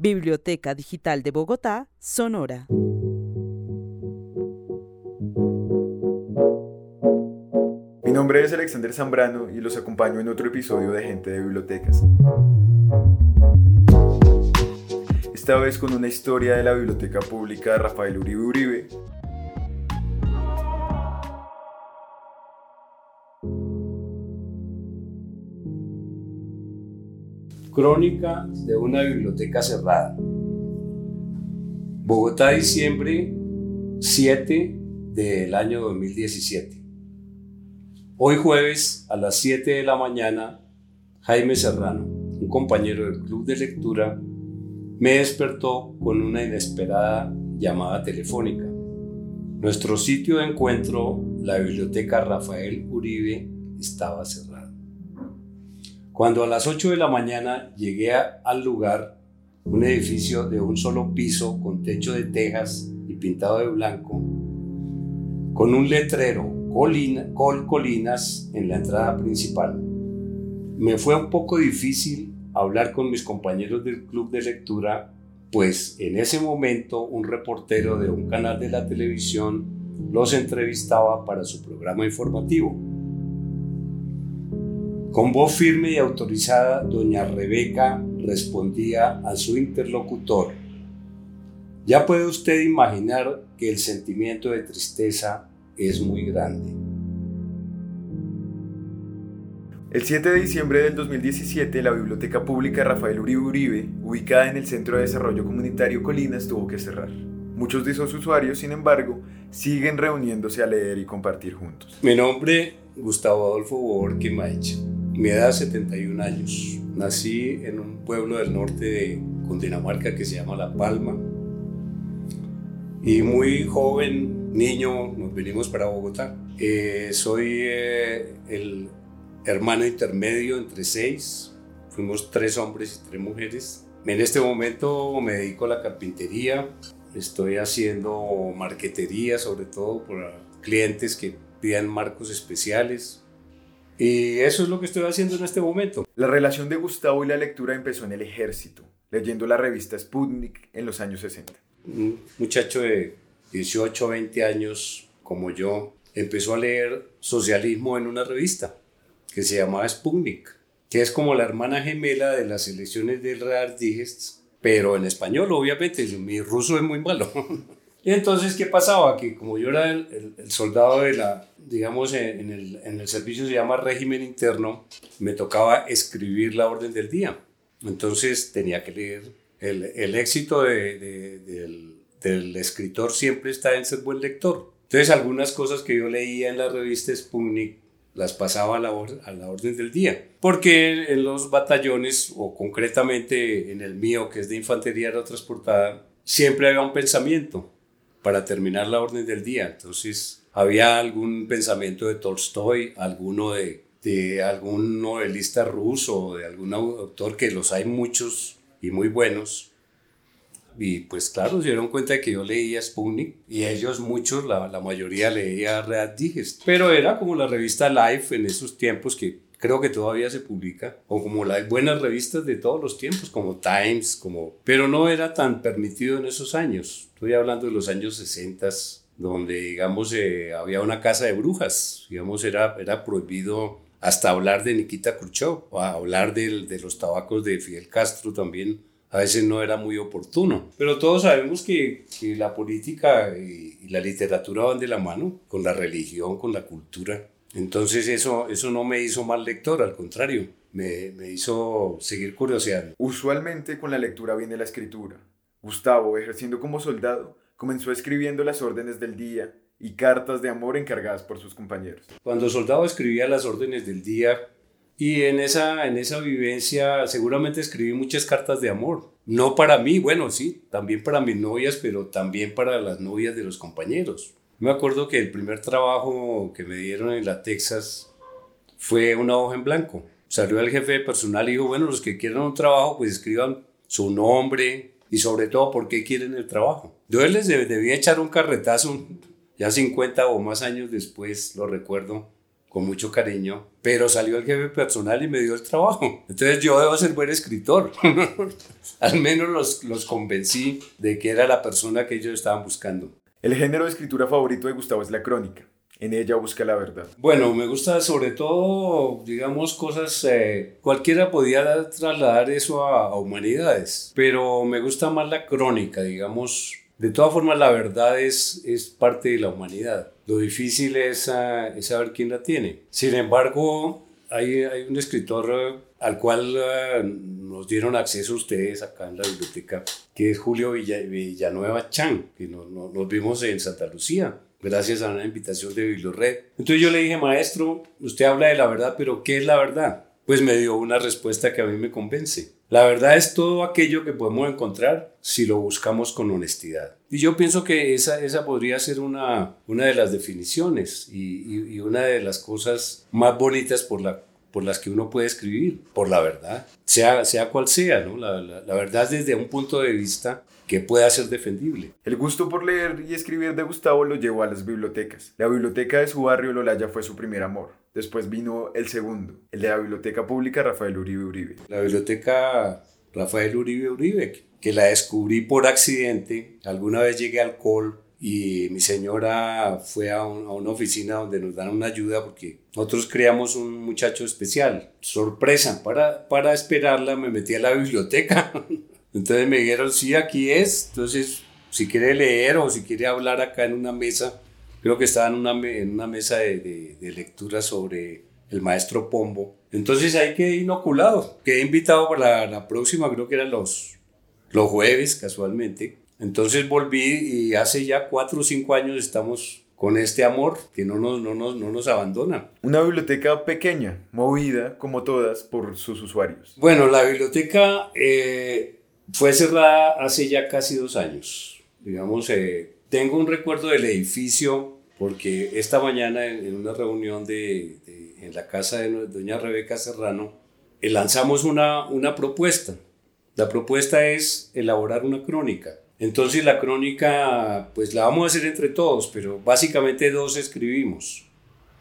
Biblioteca Digital de Bogotá, Sonora. Mi nombre es Alexander Zambrano y los acompaño en otro episodio de Gente de Bibliotecas. Esta vez con una historia de la Biblioteca Pública de Rafael Uribe Uribe, Crónica de una biblioteca cerrada. Bogotá, diciembre 7 del año 2017. Hoy jueves a las 7 de la mañana, Jaime Serrano, un compañero del club de lectura, me despertó con una inesperada llamada telefónica. Nuestro sitio de encuentro, la biblioteca Rafael Uribe, estaba cerrada. Cuando a las 8 de la mañana llegué al lugar, un edificio de un solo piso con techo de tejas y pintado de blanco, con un letrero colina, Col Colinas en la entrada principal. Me fue un poco difícil hablar con mis compañeros del club de lectura, pues en ese momento un reportero de un canal de la televisión los entrevistaba para su programa informativo. Con voz firme y autorizada, doña Rebeca respondía a su interlocutor. Ya puede usted imaginar que el sentimiento de tristeza es muy grande. El 7 de diciembre del 2017, la Biblioteca Pública Rafael Uribe Uribe, ubicada en el Centro de Desarrollo Comunitario Colinas, tuvo que cerrar. Muchos de esos usuarios, sin embargo, siguen reuniéndose a leer y compartir juntos. Mi nombre, Gustavo Adolfo Borque Maicha. Mi edad 71 años. Nací en un pueblo del norte de Cundinamarca que se llama La Palma. Y muy joven, niño, nos vinimos para Bogotá. Eh, soy eh, el hermano intermedio entre seis. Fuimos tres hombres y tres mujeres. En este momento me dedico a la carpintería. Estoy haciendo marquetería, sobre todo para clientes que pidan marcos especiales y eso es lo que estoy haciendo en este momento. La relación de Gustavo y la lectura empezó en el ejército, leyendo la revista Sputnik en los años 60. Un muchacho de 18 o 20 años como yo empezó a leer socialismo en una revista que se llamaba Sputnik, que es como la hermana gemela de las elecciones del Real Digest, pero en español, obviamente. Mi ruso es muy malo. Entonces, ¿qué pasaba? Que como yo era el, soldado de la, digamos, en el, en el, servicio se llama régimen interno, me tocaba escribir la orden del día. Entonces tenía que leer. El, el éxito de, del, del, escritor siempre está en ser buen lector. Entonces algunas cosas que yo leía en la revista Sputnik las pasaba a la, a la orden del día. Porque en los batallones, o concretamente en el mío, que es de infantería aerotransportada, siempre había un pensamiento para terminar la orden del día. Entonces, había algún pensamiento de Tolstoy, alguno de, de algún novelista ruso, de algún autor, que los hay muchos y muy buenos. Y pues claro, se dieron cuenta de que yo leía Sputnik y ellos muchos, la, la mayoría leía Real Digest. Pero era como la revista Life en esos tiempos que creo que todavía se publica, o como las buenas revistas de todos los tiempos, como Times, como... pero no era tan permitido en esos años. Estoy hablando de los años 60, donde, digamos, eh, había una casa de brujas, digamos, era, era prohibido hasta hablar de Nikita Khrushchev, o hablar de, de los tabacos de Fidel Castro también, a veces no era muy oportuno. Pero todos sabemos que, que la política y, y la literatura van de la mano, con la religión, con la cultura. Entonces eso, eso no me hizo mal lector, al contrario, me, me hizo seguir curioseando. Usualmente con la lectura viene la escritura. Gustavo, ejerciendo como soldado, comenzó escribiendo las órdenes del día y cartas de amor encargadas por sus compañeros. Cuando soldado escribía las órdenes del día y en esa, en esa vivencia seguramente escribí muchas cartas de amor. No para mí, bueno, sí, también para mis novias, pero también para las novias de los compañeros. Me acuerdo que el primer trabajo que me dieron en la Texas fue una hoja en blanco. Salió el jefe de personal y dijo, bueno, los que quieran un trabajo, pues escriban su nombre y sobre todo por qué quieren el trabajo. Yo les debía echar un carretazo, ya 50 o más años después, lo recuerdo, con mucho cariño, pero salió el jefe personal y me dio el trabajo. Entonces yo debo ser buen escritor. Al menos los, los convencí de que era la persona que ellos estaban buscando. El género de escritura favorito de Gustavo es la crónica. En ella busca la verdad. Bueno, me gusta sobre todo, digamos, cosas, eh, cualquiera podía trasladar eso a, humanidades, pero me gusta más la crónica, digamos, de todas formas, la verdad es, es parte de la humanidad. Lo difícil es, ah, es saber quién la tiene. Sin embargo, hay, hay un escritor al cual ah, nos dieron acceso ustedes acá en la biblioteca, que es Julio Villanueva Chan, que nos, nos vimos en Santa Lucía gracias a una invitación de Bibliored. Entonces yo le dije, maestro, usted habla de la verdad, pero ¿qué es la verdad? Pues me dio una respuesta que a mí me convence. La verdad es todo aquello que podemos encontrar si lo buscamos con honestidad. Y yo pienso que esa, esa podría ser una, una de las definiciones y, y, una de las cosas más bonitas por, la, por las que uno puede escribir, por la verdad, sea, sea cual sea, ¿no? la, la, la verdad desde un punto de vista que pueda ser defendible. El gusto por leer y escribir de Gustavo lo llevó a las bibliotecas. La biblioteca de su barrio Lolaya fue su primer amor. Después vino el segundo, el de la Biblioteca Pública Rafael Uribe Uribe. La Biblioteca Rafael Uribe Uribe, que la descubrí por accidente. Alguna vez llegué al COL y mi señora fue a, un, a, una oficina donde nos dan una ayuda porque nosotros creamos un muchacho especial. Sorpresa, para, para esperarla me metí a la biblioteca. Entonces me dijeron, sí, aquí es. Entonces, si quiere leer o si quiere hablar acá en una mesa, creo que estaba en una, mesa de lectura sobre el maestro Pombo. Entonces ahí quedé inoculado. Quedé invitado para la, la próxima, creo que eran los, los jueves, casualmente. Entonces volví y hace ya cuatro o cinco años estamos con este amor que no nos, no, nos, no nos abandona. Una biblioteca pequeña, movida, como todas, por sus usuarios. Bueno, la biblioteca eh, fue cerrada hace ya casi dos años. Digamos, eh, tengo un recuerdo del edificio porque esta mañana en, en una reunión de, de, en la casa de doña Rebeca Serrano eh, lanzamos una, una propuesta. La propuesta es elaborar una crónica. Entonces la crónica, pues la vamos a hacer entre todos, pero básicamente dos escribimos.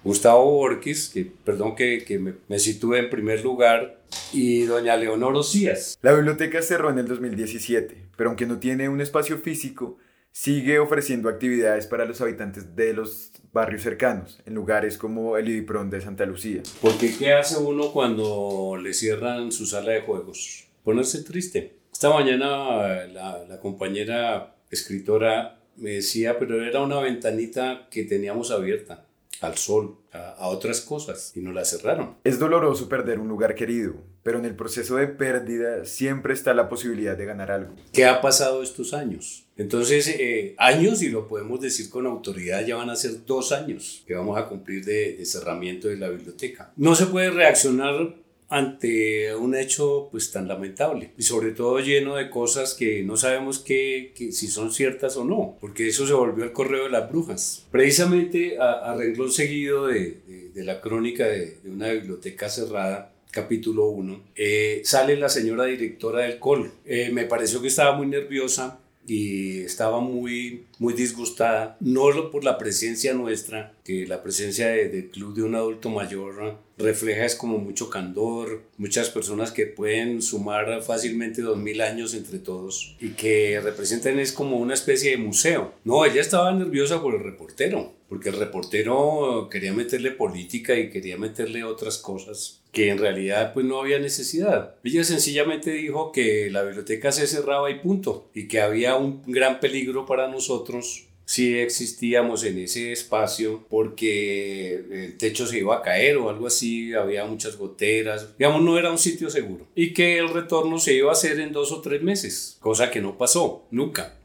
Gustavo Borges, que perdón que, que me, me sitúe en primer lugar, y doña Leonor Ocías. La biblioteca cerró en el 2017, pero aunque no tiene un espacio físico, sigue ofreciendo actividades para los habitantes de los barrios cercanos, en lugares como el Idiprón de Santa Lucía. Porque ¿qué hace uno cuando le cierran su sala de juegos? Ponerse triste. Esta mañana la, la compañera escritora me decía, pero era una ventanita que teníamos abierta al sol, a, a, otras cosas, y nos la cerraron. Es doloroso perder un lugar querido, pero en el proceso de pérdida siempre está la posibilidad de ganar algo. ¿Qué ha pasado estos años? Entonces, eh, años, y lo podemos decir con autoridad, ya van a ser dos años que vamos a cumplir de, de cerramiento de la biblioteca. No se puede reaccionar ante un hecho pues tan lamentable y sobre todo lleno de cosas que no sabemos que, que, si son ciertas o no, porque eso se volvió el correo de las brujas. Precisamente a, a renglón seguido de, de, la crónica de, de, una biblioteca cerrada, capítulo 1, eh, sale la señora directora del COL. Eh, me pareció que estaba muy nerviosa y estaba muy, muy disgustada, no por la presencia nuestra, que la presencia del de club de un adulto mayor refleja es como mucho candor, muchas personas que pueden sumar fácilmente dos mil años entre todos y que representan es como una especie de museo. No, ella estaba nerviosa por el reportero, porque el reportero quería meterle política y quería meterle otras cosas que en realidad pues no había necesidad. Ella sencillamente dijo que la biblioteca se cerraba y punto, y que había un gran peligro para nosotros si existíamos en ese espacio porque el techo se iba a caer o algo así, había muchas goteras, digamos, no era un sitio seguro. Y que el retorno se iba a hacer en dos o tres meses, cosa que no pasó, nunca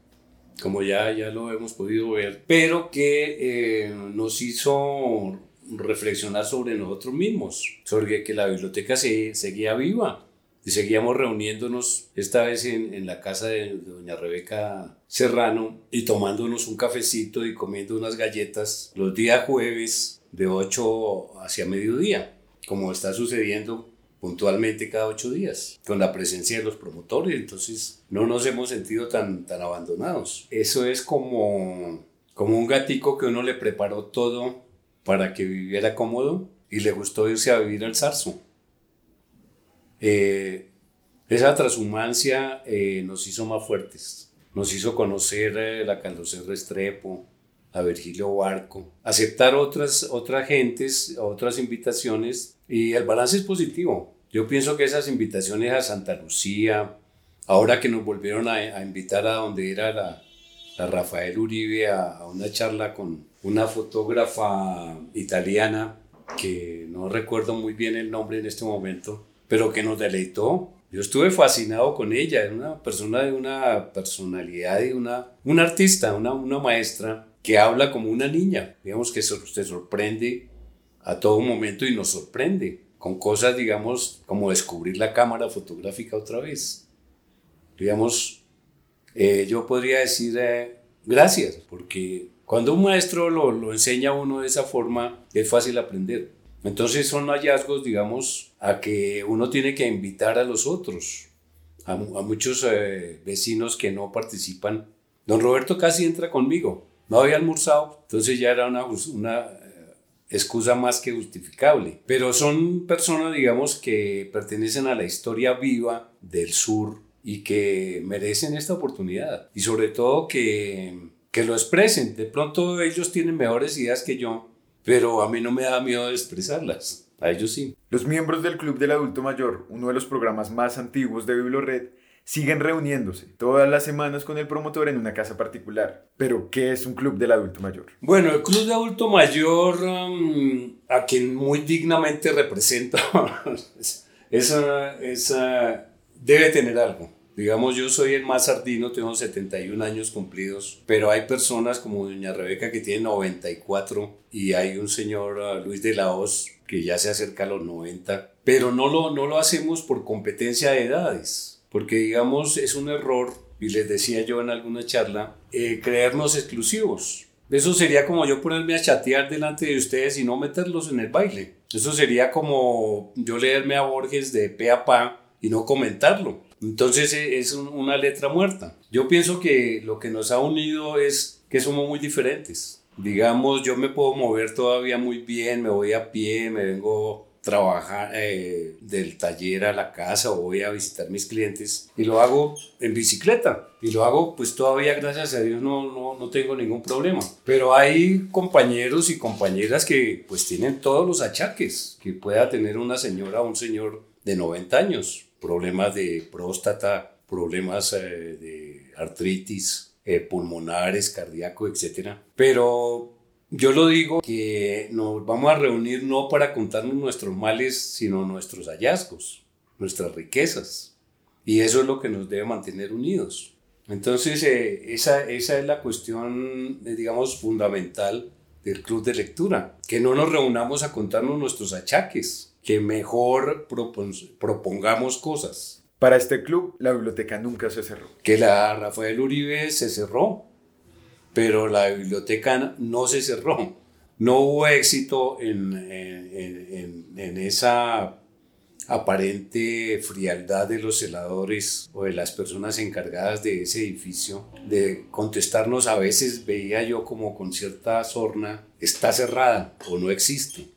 como ya, ya lo hemos podido ver, pero que eh, nos hizo reflexionar sobre nosotros mismos, sobre que la biblioteca se, seguía viva y seguíamos reuniéndonos esta vez en, en la casa de, doña Rebeca Serrano y tomándonos un cafecito y comiendo unas galletas los días jueves de 8 hacia mediodía, como está sucediendo puntualmente cada ocho días, con la presencia de los promotores, entonces no nos hemos sentido tan, tan abandonados. Eso es como, como un gatico que uno le preparó todo para que viviera cómodo y le gustó irse a vivir al Zarzo. Eh, esa transhumancia eh, nos hizo más fuertes, nos hizo conocer eh, la Carlos Restrepo, a Virgilio Barco, aceptar otras, otras gentes, otras invitaciones y el balance es positivo. Yo pienso que esas invitaciones a Santa Lucía, ahora que nos volvieron a, invitar a donde era la, la Rafael Uribe a, una charla con una fotógrafa italiana que no recuerdo muy bien el nombre en este momento, pero que nos deleitó. Yo estuve fascinado con ella, una persona de una personalidad y una, una artista, una, una maestra que habla como una niña, digamos que se, sorprende a todo momento y nos sorprende con cosas, digamos, como descubrir la cámara fotográfica otra vez. Digamos, eh, yo podría decir eh, gracias, porque cuando un maestro lo, lo, enseña a uno de esa forma, es fácil aprender. Entonces son hallazgos, digamos, a que uno tiene que invitar a los otros, a, muchos eh, vecinos que no participan. Don Roberto casi entra conmigo no había almorzado, entonces ya era una, una eh, excusa más que justificable. Pero son personas, digamos, que pertenecen a la historia viva del sur y que merecen esta oportunidad. Y sobre todo que, que lo expresen. De pronto ellos tienen mejores ideas que yo, pero a mí no me da miedo de expresarlas. A ellos sí. Los miembros del Club del Adulto Mayor, uno de los programas más antiguos de Biblored, siguen reuniéndose todas las semanas con el promotor en una casa particular. Pero, ¿qué es un club del adulto mayor? Bueno, el club de adulto mayor, um, a quien muy dignamente representa, esa, esa, debe tener algo. Digamos, yo soy el más sardino, tengo 71 años cumplidos, pero hay personas como doña Rebeca que tiene 94 y hay un señor uh, Luis de la Hoz que ya se acerca a los 90, pero no lo, no lo hacemos por competencia de edades porque digamos es un error, y les decía yo en alguna charla, eh, creernos exclusivos. Eso sería como yo ponerme a chatear delante de ustedes y no meterlos en el baile. Eso sería como yo leerme a Borges de pe a pa y no comentarlo. Entonces e, es una letra muerta. Yo pienso que lo que nos ha unido es que somos muy diferentes. Digamos, yo me puedo mover todavía muy bien, me voy a pie, me vengo trabajar eh, del taller a la casa o voy a visitar mis clientes y lo hago en bicicleta y lo hago pues todavía gracias a Dios no, no, no tengo ningún problema pero hay compañeros y compañeras que pues tienen todos los achaques que pueda tener una señora o un señor de 90 años problemas de próstata problemas eh, de artritis eh, pulmonares cardíaco etcétera pero yo lo digo que nos vamos a reunir no para contarnos nuestros males, sino nuestros hallazgos, nuestras riquezas. Y eso es lo que nos debe mantener unidos. Entonces, eh, esa, esa es la cuestión, digamos, fundamental del club de lectura. Que no nos reunamos a contarnos nuestros achaques, que mejor propongamos cosas. Para este club, la biblioteca nunca se cerró. Que la Rafael Uribe se cerró pero la biblioteca no se cerró. No hubo éxito en, en, en, esa aparente frialdad de los celadores o de las personas encargadas de ese edificio, de contestarnos a veces veía yo como con cierta sorna, está cerrada o no existe.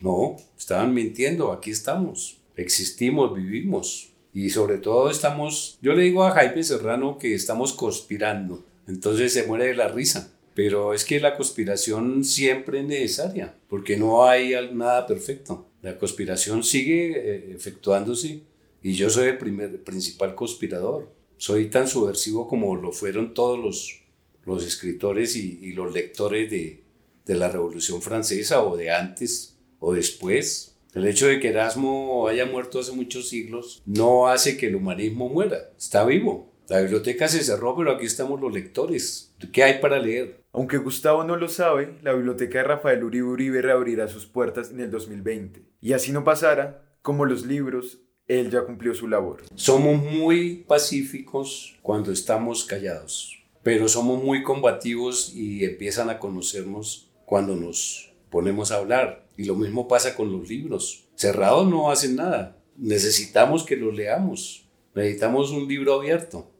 No, estaban mintiendo, aquí estamos, existimos, vivimos y sobre todo estamos, yo le digo a Jaime Serrano que estamos conspirando entonces se muere de la risa. Pero es que la conspiración siempre es necesaria, porque no hay nada perfecto. La conspiración sigue eh, efectuándose y yo soy el primer, principal conspirador. Soy tan subversivo como lo fueron todos los, los escritores y, los lectores de, de la Revolución Francesa o de antes o después. El hecho de que Erasmo haya muerto hace muchos siglos no hace que el humanismo muera, está vivo. La biblioteca se cerró, pero aquí estamos los lectores. ¿Qué hay para leer? Aunque Gustavo no lo sabe, la biblioteca de Rafael Uribe Uribe reabrirá sus puertas en el 2020. Y así no pasara, como los libros, él ya cumplió su labor. Somos muy pacíficos cuando estamos callados, pero somos muy combativos y empiezan a conocernos cuando nos ponemos a hablar. Y lo mismo pasa con los libros. Cerrados no hacen nada. Necesitamos que los leamos. Necesitamos un libro abierto.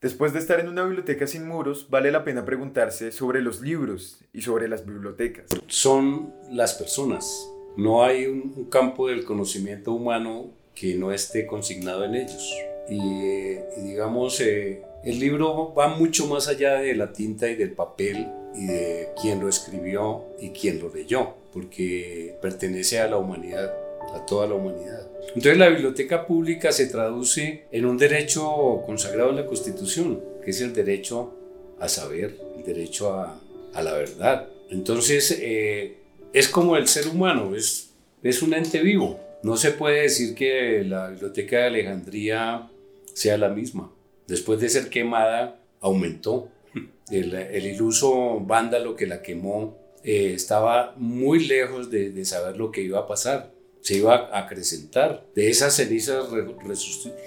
Después de estar en una biblioteca sin muros, vale la pena preguntarse sobre los libros y sobre las bibliotecas. Son las personas. no hay un, campo del conocimiento humano que no esté consignado en ellos. Y, digamos, eh, el libro va mucho más allá de la tinta y del papel y de quién lo escribió y quién lo leyó, porque pertenece a la humanidad, a toda la humanidad. Entonces la biblioteca pública se traduce en un derecho consagrado en la Constitución, que es el derecho a saber, el derecho a, la verdad. Entonces eh, es como el ser humano, es, es un ente vivo. No se puede decir que la biblioteca de Alejandría sea la misma. Después de ser quemada, aumentó. El, iluso vándalo que la quemó eh, estaba muy lejos de, de saber lo que iba a pasar se iba a acrecentar. De esas cenizas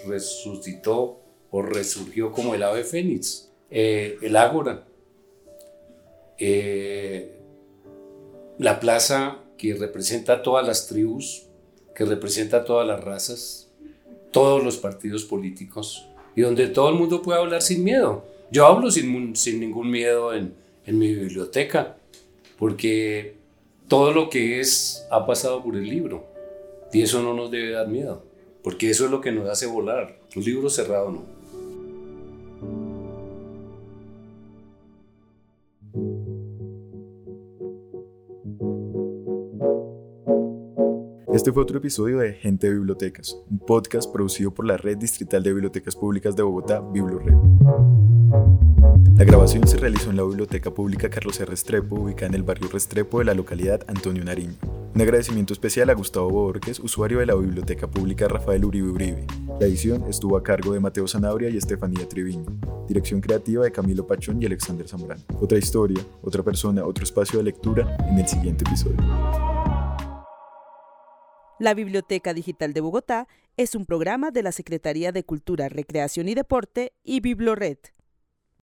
resucitó o resurgió como el ave fénix, eh, el ágora, eh, la plaza que representa a todas las tribus, que representa a todas las razas, todos los partidos políticos y donde todo el mundo puede hablar sin miedo. Yo hablo sin, sin ningún miedo en, en mi biblioteca, porque todo lo que es ha pasado por el libro. Y eso no nos debe dar miedo, porque eso es lo que nos hace volar. Un libro cerrado no. Este fue otro episodio de Gente de Bibliotecas, un podcast producido por la Red Distrital de Bibliotecas Públicas de Bogotá, BibloRed. La grabación se realizó en la Biblioteca Pública Carlos R. Restrepo, ubicada en el barrio Restrepo de la localidad Antonio Nariño. Un agradecimiento especial a Gustavo Borges, usuario de la Biblioteca Pública Rafael Uribe Uribe. La edición estuvo a cargo de Mateo Zanabria y Estefanía Triviño. Dirección creativa de Camilo Pachón y Alexander Zambrano. Otra historia, otra persona, otro espacio de lectura en el siguiente episodio. La Biblioteca Digital de Bogotá es un programa de la Secretaría de Cultura, Recreación y Deporte y Biblored.